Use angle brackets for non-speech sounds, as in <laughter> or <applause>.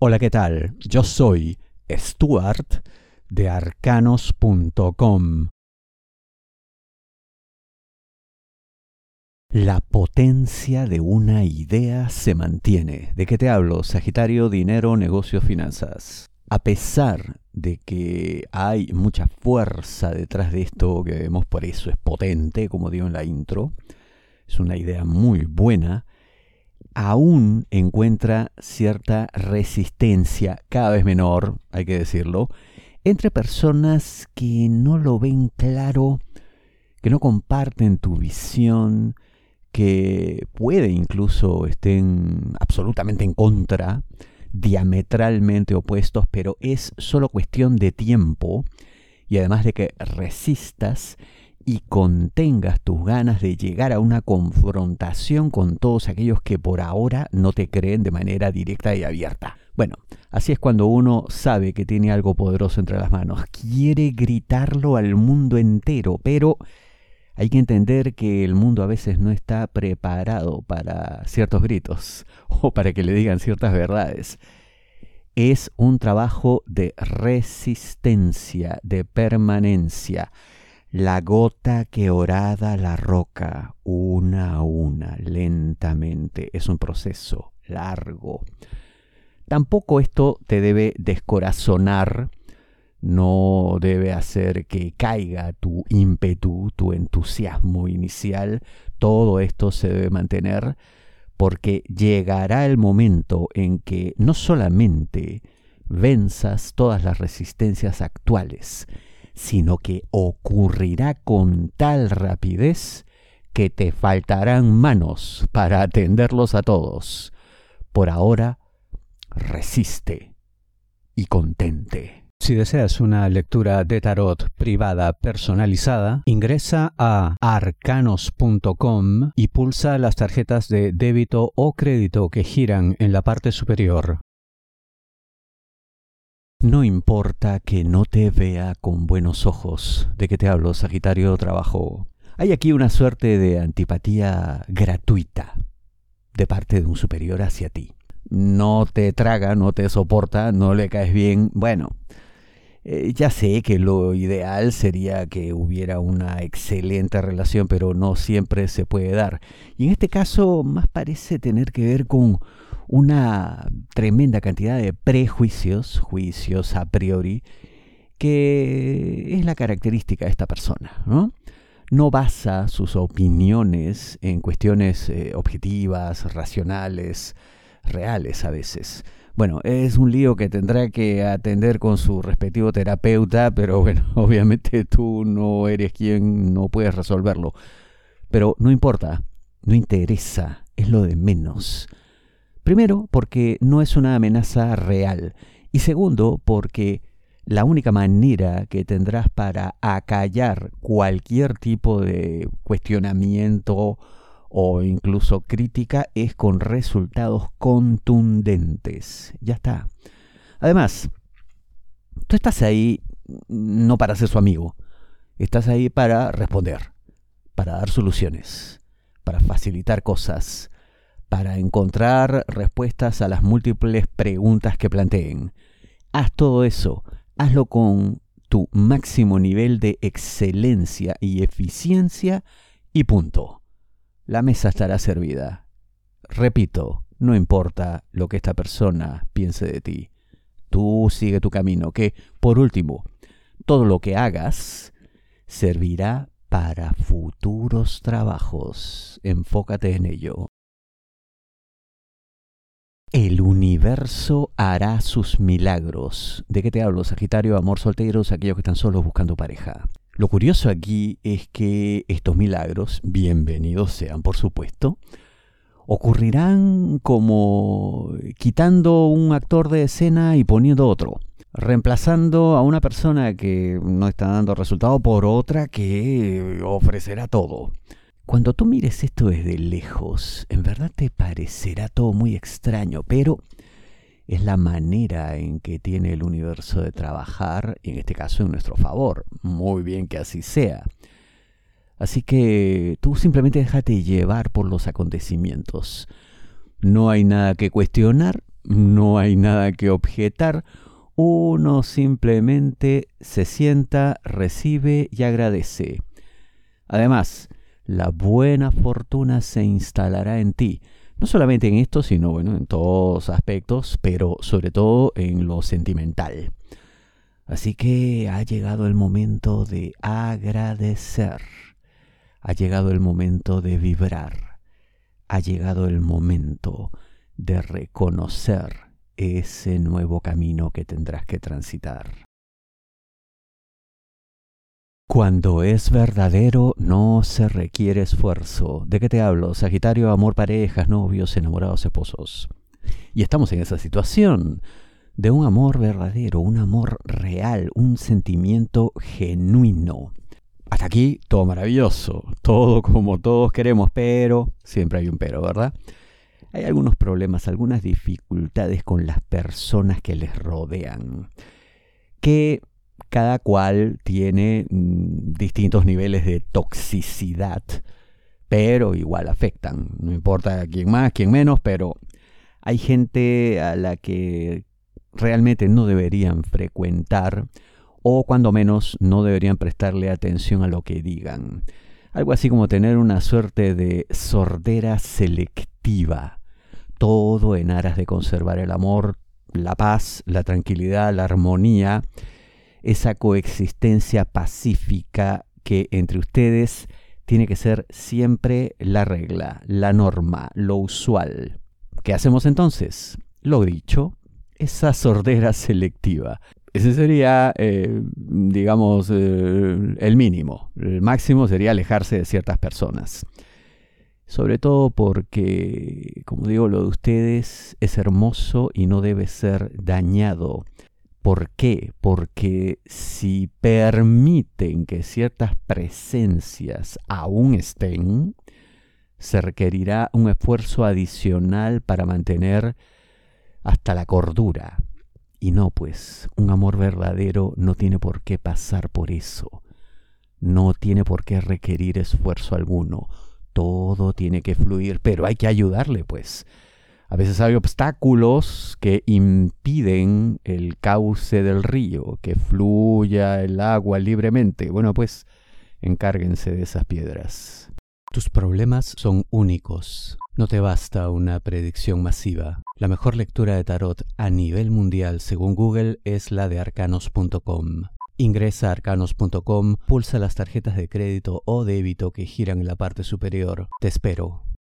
Hola, ¿qué tal? Yo soy Stuart de arcanos.com. La potencia de una idea se mantiene. ¿De qué te hablo? Sagitario, dinero, negocios, finanzas. A pesar de que hay mucha fuerza detrás de esto que vemos, por eso es potente, como digo en la intro, es una idea muy buena, aún encuentra cierta resistencia, cada vez menor, hay que decirlo, entre personas que no lo ven claro, que no comparten tu visión, que puede incluso estén absolutamente en contra, diametralmente opuestos, pero es solo cuestión de tiempo y además de que resistas y contengas tus ganas de llegar a una confrontación con todos aquellos que por ahora no te creen de manera directa y abierta. Bueno, así es cuando uno sabe que tiene algo poderoso entre las manos. Quiere gritarlo al mundo entero, pero hay que entender que el mundo a veces no está preparado para ciertos gritos <laughs> o para que le digan ciertas verdades. Es un trabajo de resistencia, de permanencia la gota que orada la roca una a una, lentamente. Es un proceso largo. Tampoco esto te debe descorazonar, no debe hacer que caiga tu ímpetu, tu entusiasmo inicial. Todo esto se debe mantener porque llegará el momento en que no solamente venzas todas las resistencias actuales, sino que ocurrirá con tal rapidez que te faltarán manos para atenderlos a todos. Por ahora, resiste y contente. Si deseas una lectura de tarot privada personalizada, ingresa a arcanos.com y pulsa las tarjetas de débito o crédito que giran en la parte superior. No importa que no te vea con buenos ojos. ¿De qué te hablo, Sagitario? Trabajo. Hay aquí una suerte de antipatía gratuita de parte de un superior hacia ti. No te traga, no te soporta, no le caes bien. Bueno, eh, ya sé que lo ideal sería que hubiera una excelente relación, pero no siempre se puede dar. Y en este caso más parece tener que ver con una tremenda cantidad de prejuicios, juicios a priori, que es la característica de esta persona, ¿no? No basa sus opiniones en cuestiones eh, objetivas, racionales, reales a veces. Bueno, es un lío que tendrá que atender con su respectivo terapeuta, pero bueno, <laughs> obviamente tú no eres quien no puedes resolverlo. Pero no importa, no interesa, es lo de menos. Primero, porque no es una amenaza real. Y segundo, porque la única manera que tendrás para acallar cualquier tipo de cuestionamiento o incluso crítica es con resultados contundentes. Ya está. Además, tú estás ahí no para ser su amigo, estás ahí para responder, para dar soluciones, para facilitar cosas, para encontrar respuestas a las múltiples preguntas que planteen. Haz todo eso, hazlo con tu máximo nivel de excelencia y eficiencia y punto. La mesa estará servida. Repito, no importa lo que esta persona piense de ti. Tú sigue tu camino, que, por último, todo lo que hagas servirá para futuros trabajos. Enfócate en ello. Universo hará sus milagros. ¿De qué te hablo, Sagitario? Amor solteros, aquellos que están solos buscando pareja. Lo curioso aquí es que estos milagros, bienvenidos sean por supuesto, ocurrirán como quitando un actor de escena y poniendo otro, reemplazando a una persona que no está dando resultado por otra que ofrecerá todo. Cuando tú mires esto desde lejos, en verdad te parecerá todo muy extraño, pero es la manera en que tiene el universo de trabajar, y en este caso en nuestro favor. Muy bien que así sea. Así que tú simplemente déjate llevar por los acontecimientos. No hay nada que cuestionar, no hay nada que objetar, uno simplemente se sienta, recibe y agradece. Además, la buena fortuna se instalará en ti, no solamente en esto, sino bueno, en todos aspectos, pero sobre todo en lo sentimental. Así que ha llegado el momento de agradecer. Ha llegado el momento de vibrar. Ha llegado el momento de reconocer ese nuevo camino que tendrás que transitar. Cuando es verdadero no se requiere esfuerzo. ¿De qué te hablo? Sagitario, amor, parejas, novios, enamorados, esposos. Y estamos en esa situación de un amor verdadero, un amor real, un sentimiento genuino. Hasta aquí todo maravilloso, todo como todos queremos, pero siempre hay un pero, ¿verdad? Hay algunos problemas, algunas dificultades con las personas que les rodean, que cada cual tiene mm, distintos niveles de toxicidad, pero igual afectan. No importa quién más, quién menos, pero hay gente a la que realmente no deberían frecuentar o cuando menos no deberían prestarle atención a lo que digan. Algo así como tener una suerte de sordera selectiva, todo en aras de conservar el amor, la paz, la tranquilidad, la armonía esa coexistencia pacífica que entre ustedes tiene que ser siempre la regla, la norma, lo usual. ¿Qué hacemos entonces? Lo dicho, esa sordera selectiva. Ese sería, eh, digamos, eh, el mínimo. El máximo sería alejarse de ciertas personas. Sobre todo porque, como digo, lo de ustedes es hermoso y no debe ser dañado ¿Por qué? Porque si permiten que ciertas presencias aún estén, se requerirá un esfuerzo adicional para mantener hasta la cordura. Y no, pues, un amor verdadero no tiene por qué pasar por eso. No tiene por qué requerir esfuerzo alguno. Todo tiene que fluir, pero hay que ayudarle, pues. A veces hay obstáculos que impiden el cauce del río, que fluya el agua libremente. Bueno, pues encárguense de esas piedras. Tus problemas son únicos. No te basta una predicción masiva. La mejor lectura de tarot a nivel mundial, según Google, es la de arcanos.com. Ingresa a arcanos.com, pulsa las tarjetas de crédito o débito que giran en la parte superior. Te espero.